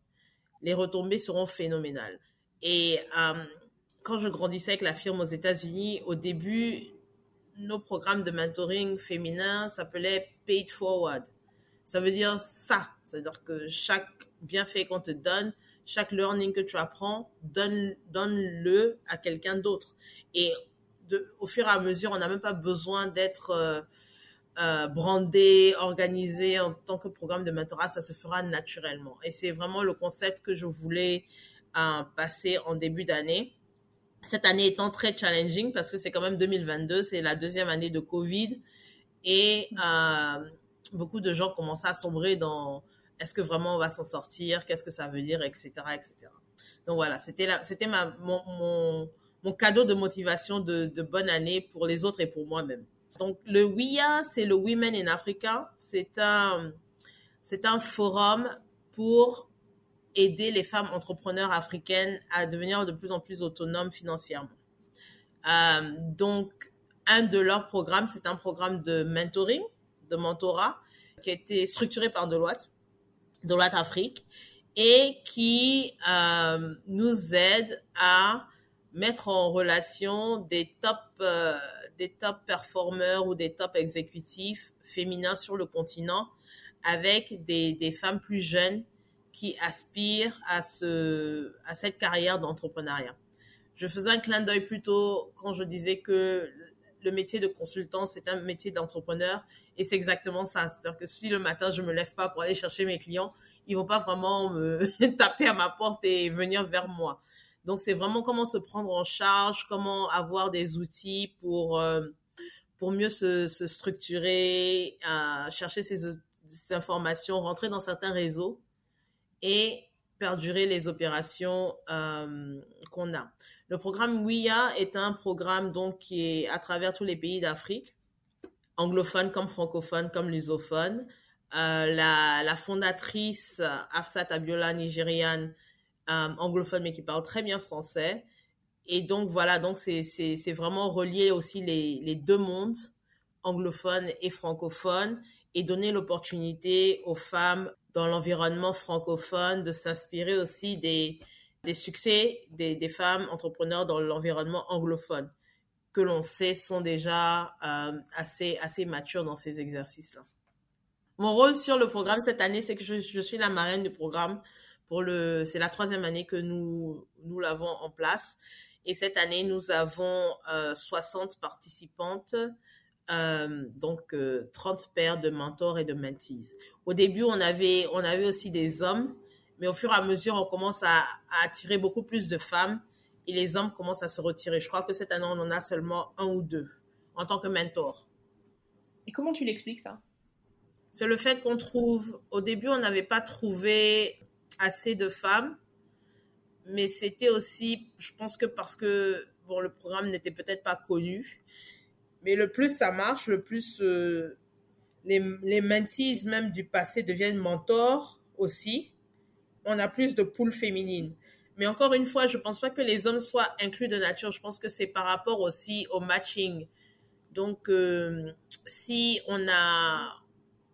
Les retombées seront phénoménales. Et euh, quand je grandissais avec la firme aux États-Unis, au début, nos programmes de mentoring féminin s'appelaient Paid Forward. Ça veut dire ça. C'est-à-dire que chaque bienfait qu'on te donne, chaque learning que tu apprends, donne, donne-le à quelqu'un d'autre. Et au fur et à mesure, on n'a même pas besoin d'être euh, euh, brandé, organisé en tant que programme de mentorat, ça se fera naturellement. Et c'est vraiment le concept que je voulais euh, passer en début d'année. Cette année étant très challenging parce que c'est quand même 2022, c'est la deuxième année de Covid et euh, beaucoup de gens commencent à sombrer dans est-ce que vraiment on va s'en sortir, qu'est-ce que ça veut dire, etc., etc. Donc voilà, c'était c'était mon, mon, cadeau de motivation de bonne année pour les autres et pour moi-même. Donc le WIA, c'est le Women in Africa. C'est un c'est un forum pour aider les femmes entrepreneurs africaines à devenir de plus en plus autonomes financièrement. Euh, donc, un de leurs programmes, c'est un programme de mentoring, de mentorat, qui a été structuré par Deloitte, Deloitte Afrique, et qui euh, nous aide à mettre en relation des top, euh, des top performeurs ou des top exécutifs féminins sur le continent avec des, femmes plus jeunes qui aspirent à, ce, à cette carrière d'entrepreneuriat. Je faisais un clin d'œil plutôt quand je disais que le métier de consultant, c'est un métier d'entrepreneur et c'est exactement ça. C'est-à-dire que si le matin, je me lève pas pour aller chercher mes clients, ils vont pas vraiment me taper à ma porte et venir vers moi. Donc, c'est vraiment comment se prendre en charge, comment avoir des outils pour, euh, pour mieux se, structurer, à chercher ces, informations, rentrer dans certains réseaux et perdurer les opérations euh, qu'on a. Le programme WIA est un programme donc qui est à travers tous les pays d'Afrique, anglophones comme francophones comme lusophones. Euh, la, la, fondatrice Afsat Abiola, nigériane, anglophone mais qui parle très bien français. Et donc voilà, donc c'est vraiment relier aussi les, les deux mondes, anglophones et francophones, et donner l'opportunité aux femmes dans l'environnement francophone de s'inspirer aussi des, des succès des, des femmes entrepreneurs dans l'environnement anglophone que l'on sait sont déjà euh, assez, assez matures dans ces exercices-là. Mon rôle sur le programme cette année, c'est que je, je, suis la marraine du programme pour le, c'est la troisième année que nous, nous l'avons en place. Et cette année, nous avons euh, 60 participantes, euh, donc euh, 30 paires de mentors et de mentees. Au début, on avait, on avait aussi des hommes, mais au fur et à mesure, on commence à, à attirer beaucoup plus de femmes et les hommes commencent à se retirer. Je crois que cette année, on en a seulement un ou deux en tant que mentor. Et comment tu l'expliques ça? C'est le fait qu'on trouve, au début, on n'avait pas trouvé assez de femmes, mais c'était aussi, je pense que parce que bon, le programme n'était peut-être pas connu, mais le plus ça marche, le plus euh, les, les mentees même du passé deviennent mentors aussi. On a plus de poules féminines. Mais encore une fois, je pense pas que les hommes soient inclus de nature. Je pense que c'est par rapport aussi au matching. Donc, euh, si on a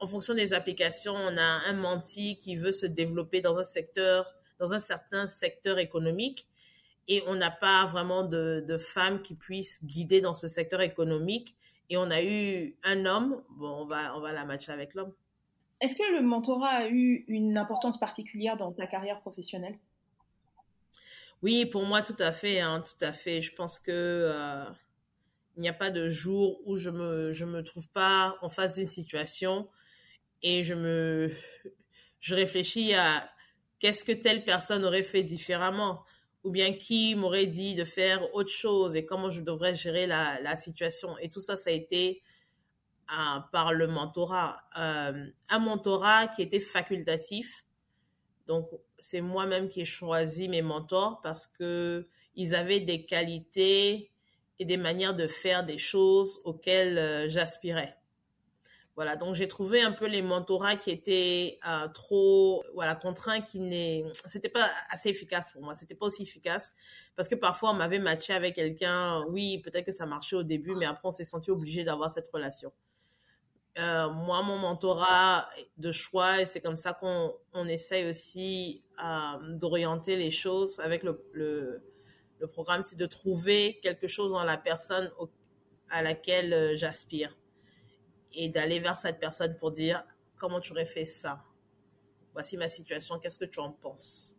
en fonction des applications, on a un menti qui veut se développer dans un secteur, dans un certain secteur économique, et on n'a pas vraiment de, de femmes qui puissent guider dans ce secteur économique. Et on a eu un homme, bon, on va, on va la matcher avec l'homme. Est-ce que le mentorat a eu une importance particulière dans ta carrière professionnelle? Oui, pour moi, tout à fait, hein, tout à fait. Je pense que euh, il n'y a pas de jour où je me, je me trouve pas en face d'une situation et je me je réfléchis à qu'est-ce que telle personne aurait fait différemment. Ou bien qui m'aurait dit de faire autre chose et comment je devrais gérer la, la situation. Et tout ça ça a été euh, par le mentorat. Euh, un mentorat qui était facultatif. Donc c'est moi-même qui ai choisi mes mentors parce que ils avaient des qualités et des manières de faire des choses auxquelles euh, j'aspirais voilà, donc j'ai trouvé un peu les mentorats qui étaient euh, trop, voilà, contraints, qui n'est, c'était pas assez efficace pour moi. C'était pas aussi efficace parce que parfois on m'avait matché avec quelqu'un. Oui, peut-être que ça marchait au début, mais après on s'est senti obligé d'avoir cette relation. Euh, moi, mon mentorat de choix, et c'est comme ça qu'on on essaye aussi euh, d'orienter les choses avec le, le, programme, c'est de trouver quelque chose dans la personne à laquelle j'aspire et d'aller vers cette personne pour dire comment tu aurais fait ça? Voici ma situation, qu'est-ce que tu en penses?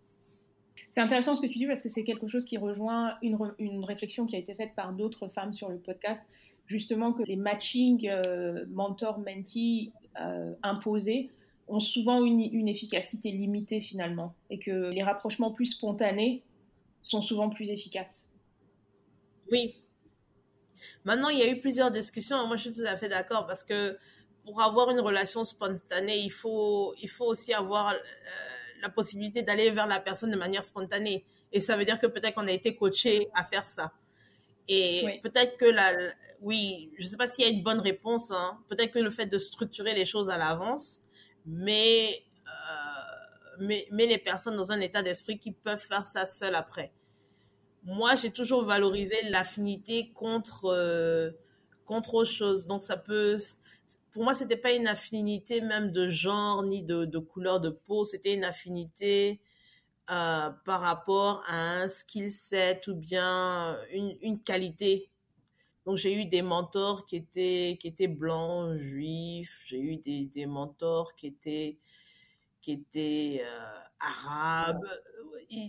C'est intéressant ce que tu dis parce que c'est quelque chose qui rejoint une, une, réflexion qui a été faite par d'autres femmes sur le podcast, justement que les matching euh, mentor-mentee euh, imposés ont souvent une, une, efficacité limitée finalement et que les rapprochements plus spontanés sont souvent plus efficaces. Oui. Maintenant, il y a eu plusieurs discussions. Moi, je suis tout à fait d'accord parce que pour avoir une relation spontanée, il faut, il faut aussi avoir euh, la possibilité d'aller vers la personne de manière spontanée. Et ça veut dire que peut-être qu'on a été coaché à faire ça. Et peut-être que la, oui, je ne sais pas s'il y a une bonne réponse. Hein. Peut-être que le fait de structurer les choses à l'avance, mais, euh, mais, mais les personnes dans un état d'esprit qui peuvent faire ça seules après. Moi, j'ai toujours valorisé l'affinité contre, euh, contre autre chose. Donc, ça peut, pour moi, c'était pas une affinité même de genre ni de, couleur de peau, c'était une affinité euh, par rapport à un skill set ou bien une, une qualité. Donc j'ai eu des mentors qui étaient qui étaient blancs, juifs, j'ai eu des, des mentors qui étaient qui étaient euh, arabes,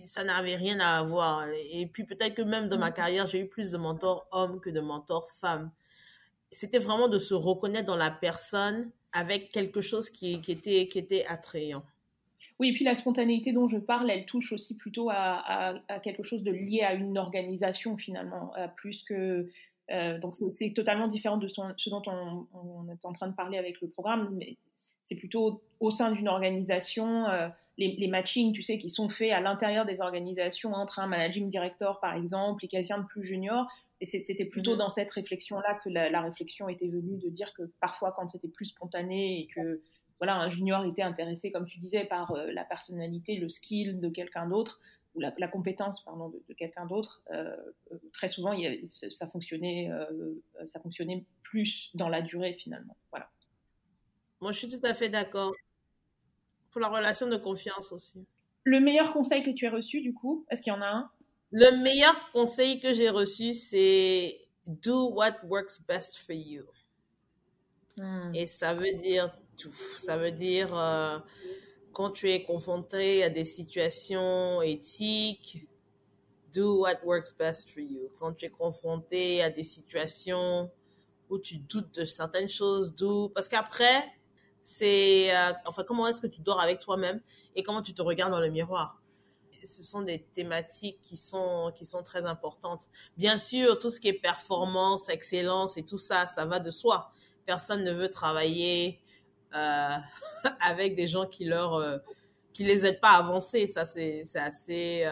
ça n'avait rien à voir. Et puis peut-être que même dans ma mmh. carrière, j'ai eu plus de mentors hommes que de mentors femmes c'était vraiment de se reconnaître dans la personne avec quelque chose qui, qui, était, qui était attrayant. Oui, et puis la spontanéité dont je parle, elle touche aussi plutôt à, à, quelque chose de lié à une organisation finalement, plus que... Euh, donc c'est totalement différent de ce dont on, on, est en train de parler avec le programme, mais c'est plutôt au sein d'une organisation, euh, les, les, matchings, tu sais, qui sont faits à l'intérieur des organisations entre un managing director par exemple et quelqu'un de plus junior, et c'était plutôt mmh dans cette réflexion-là que la, réflexion était venue de dire que parfois, quand c'était plus spontané et que voilà, un junior était intéressé, comme tu disais, par euh, la personnalité, le skill de quelqu'un d'autre, ou la, compétence pardon, de, quelqu'un d'autre, euh, très souvent, il ça, fonctionnait, ça fonctionnait plus dans la durée finalement. Voilà. Moi, je suis tout à fait d'accord. Pour la relation de confiance aussi. Le meilleur conseil que tu as reçu, du coup, est-ce qu'il y en a un? Le meilleur conseil que j'ai reçu, c'est do what works best for you. Hmm. Et ça veut dire tout. Ça veut dire euh, quand tu es confronté à des situations éthiques, do what works best for you. Quand tu es confronté à des situations où tu doutes de certaines choses, do parce qu'après c'est euh, enfin comment est-ce que tu dors avec toi-même et comment tu te regardes dans le miroir? Ce sont des thématiques qui sont, qui sont très importantes. Bien sûr, tout ce qui est performance, excellence et tout ça, ça va de soi. Personne ne veut travailler euh, avec des gens qui leur euh, qui les aident pas à avancer. Ça, c'est assez.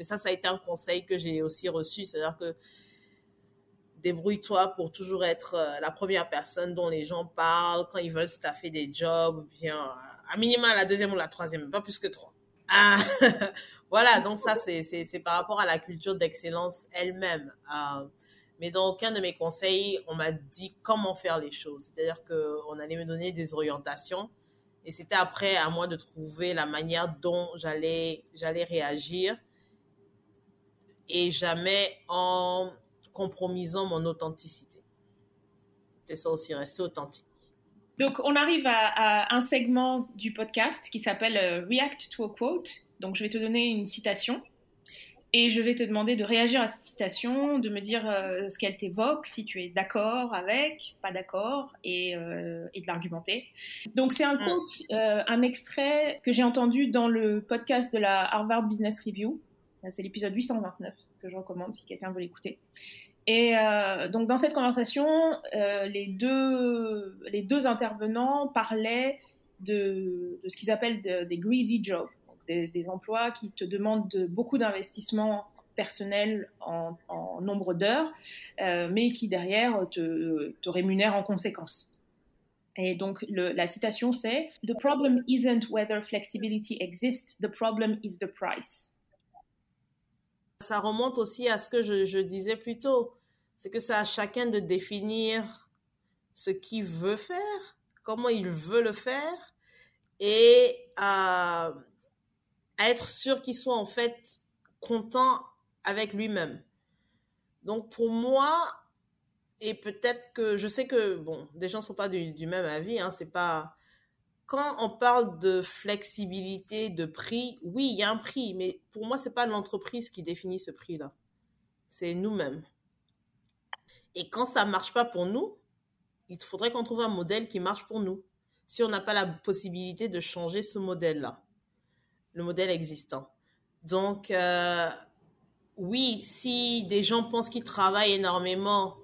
Ça, ça a été un conseil que j'ai aussi reçu. C'est-à-dire que débrouille-toi pour toujours être la première personne dont les gens parlent quand ils veulent staffer des jobs, bien à minima la deuxième ou la troisième, pas plus que trois. Ah, voilà, donc ça, c'est par rapport à la culture d'excellence elle-même. Euh, mais dans aucun de mes conseils, on m'a dit comment faire les choses. C'est-à-dire qu'on allait me donner des orientations et c'était après à moi de trouver la manière dont j'allais réagir et jamais en compromisant mon authenticité. C'est ça aussi, rester authentique. Donc, on arrive à, un segment du podcast qui s'appelle euh, React to a Quote. Donc, je vais te donner une citation et je vais te demander de réagir à cette citation, de me dire euh, ce qu'elle t'évoque, si tu es d'accord avec, pas d'accord, et, euh, et, de l'argumenter. Donc, c'est un mm. un extrait que j'ai entendu dans le podcast de la Harvard Business Review. C'est l'épisode 829 que je recommande si quelqu'un veut l'écouter. Et euh, donc dans cette conversation, euh, les, deux, intervenants parlaient de, ce qu'ils appellent des greedy jobs, des, emplois qui te demandent beaucoup d'investissement personnel en, nombre d'heures, euh, mais qui derrière te, rémunèrent en conséquence. Et donc la citation c'est The problem isn't whether flexibility exists, the problem is the price. Ça remonte aussi à ce que je, disais plus tôt. C'est que c'est à chacun de définir ce qu'il veut faire, comment il veut le faire et à, être sûr qu'il soit en fait content avec lui-même. Donc pour moi, et peut-être que je sais que bon, des gens sont pas du, du même avis, hein, c'est pas quand on parle de flexibilité, de prix, oui, il y a un prix, mais pour moi, c'est pas l'entreprise qui définit ce prix-là. C'est nous-mêmes. Et quand ça marche pas pour nous, il faudrait qu'on trouve un modèle qui marche pour nous. Si on n'a pas la possibilité de changer ce modèle-là, le modèle existant. Donc, euh, oui, si des gens pensent qu'ils travaillent énormément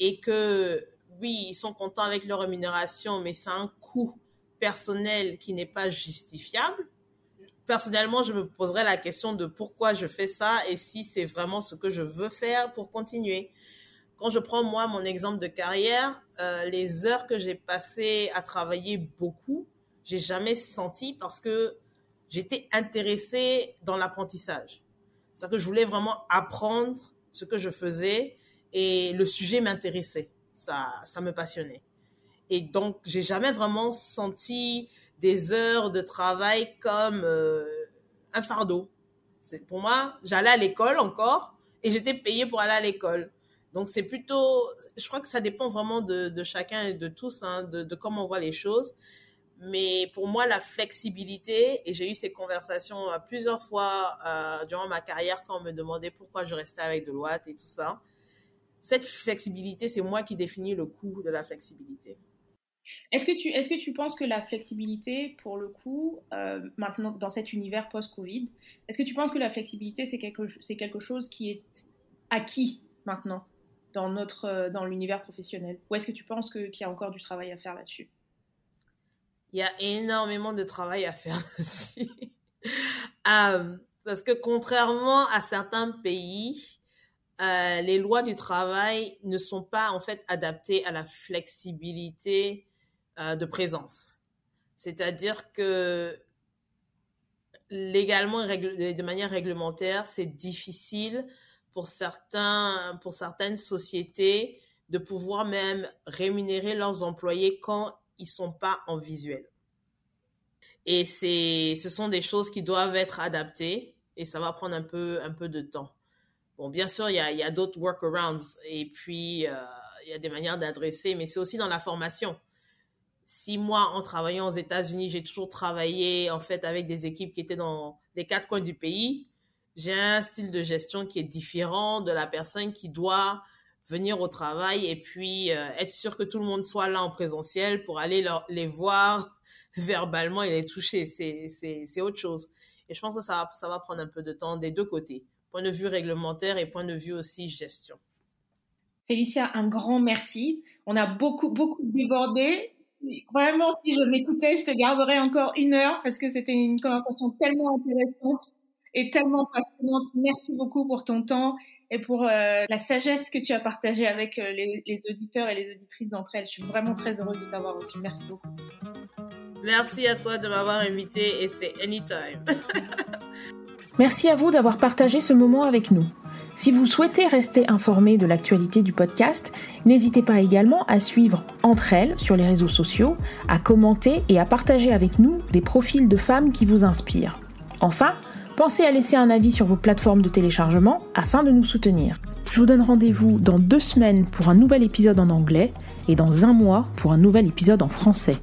et que, oui, ils sont contents avec leur rémunération, mais c'est un coût personnel qui n'est pas justifiable, personnellement, je me poserais la question de pourquoi je fais ça et si c'est vraiment ce que je veux faire pour continuer. Quand je prends moi mon exemple de carrière, euh, les heures que j'ai passées à travailler beaucoup, j'ai jamais senti parce que j'étais intéressée dans l'apprentissage. C'est que je voulais vraiment apprendre ce que je faisais et le sujet m'intéressait. Ça, ça me passionnait. Et donc, j'ai jamais vraiment senti des heures de travail comme euh, un fardeau. Pour moi, j'allais à l'école encore et j'étais payée pour aller à l'école. Donc c'est plutôt, je crois que ça dépend vraiment de, chacun et de tous, hein, de, comment on voit les choses. Mais pour moi, la flexibilité, et j'ai eu ces conversations à plusieurs fois euh, durant ma carrière quand on me demandait pourquoi je restais avec Deloitte et tout ça, cette flexibilité, c'est moi qui définis le coût de la flexibilité. Est-ce que, tu, est que tu penses que la flexibilité, pour le coup, euh, maintenant dans cet univers post-Covid, est-ce que tu penses que la flexibilité, c'est quelque, quelque chose qui est acquis maintenant dans, notre, euh, dans l'univers professionnel? Ou est-ce que tu penses qu'il y a encore du travail à faire là-dessus? Il y a énormément de travail à faire dessus. Euh, parce que contrairement à certains pays, les lois du travail ne sont pas en fait adaptées à la flexibilité de présence. C'est-à-dire que légalement de manière réglementaire, c'est difficile pour certains, pour certaines sociétés de pouvoir même rémunérer leurs employés quand ils sont pas en visuel. Et ce sont des choses qui doivent être adaptées et ça va prendre un peu, un peu de temps. Bon, bien sûr, il y a, il y a d'autres workarounds et puis euh, il y a des manières d'adresser, mais c'est aussi dans la formation si moi, en travaillant aux États-Unis, j'ai toujours travaillé en fait avec des équipes qui étaient dans les quatre coins du pays, j'ai un style de gestion qui est différent de la personne qui doit venir au travail et puis euh, être sûr que tout le monde soit là en présentiel pour aller les voir verbalement et les toucher. C'est autre chose. Et je pense que ça, ça va prendre un peu de temps des deux côtés, point de vue réglementaire et point de vue aussi gestion. Félicia, un grand merci. On a beaucoup, beaucoup débordé. Vraiment, si je m'écoutais, je te garderais encore une heure parce que c'était une conversation tellement intéressante et tellement passionnante. Merci beaucoup pour ton temps et pour euh, la sagesse que tu as partagée avec euh, les, les, auditeurs et les auditrices d'entre elles. Je suis vraiment très heureuse de t'avoir reçu. Merci beaucoup. Merci à toi de m'avoir invité et c'est anytime. Merci à vous d'avoir partagé ce moment avec nous. Si vous souhaitez rester informé de l'actualité du podcast, n'hésitez pas également à suivre Entre elles sur les réseaux sociaux, à commenter et à partager avec nous des profils de femmes qui vous inspirent. Enfin, pensez à laisser un avis sur vos plateformes de téléchargement afin de nous soutenir. Je vous donne rendez-vous dans deux semaines pour un nouvel épisode en anglais et dans un mois pour un nouvel épisode en français.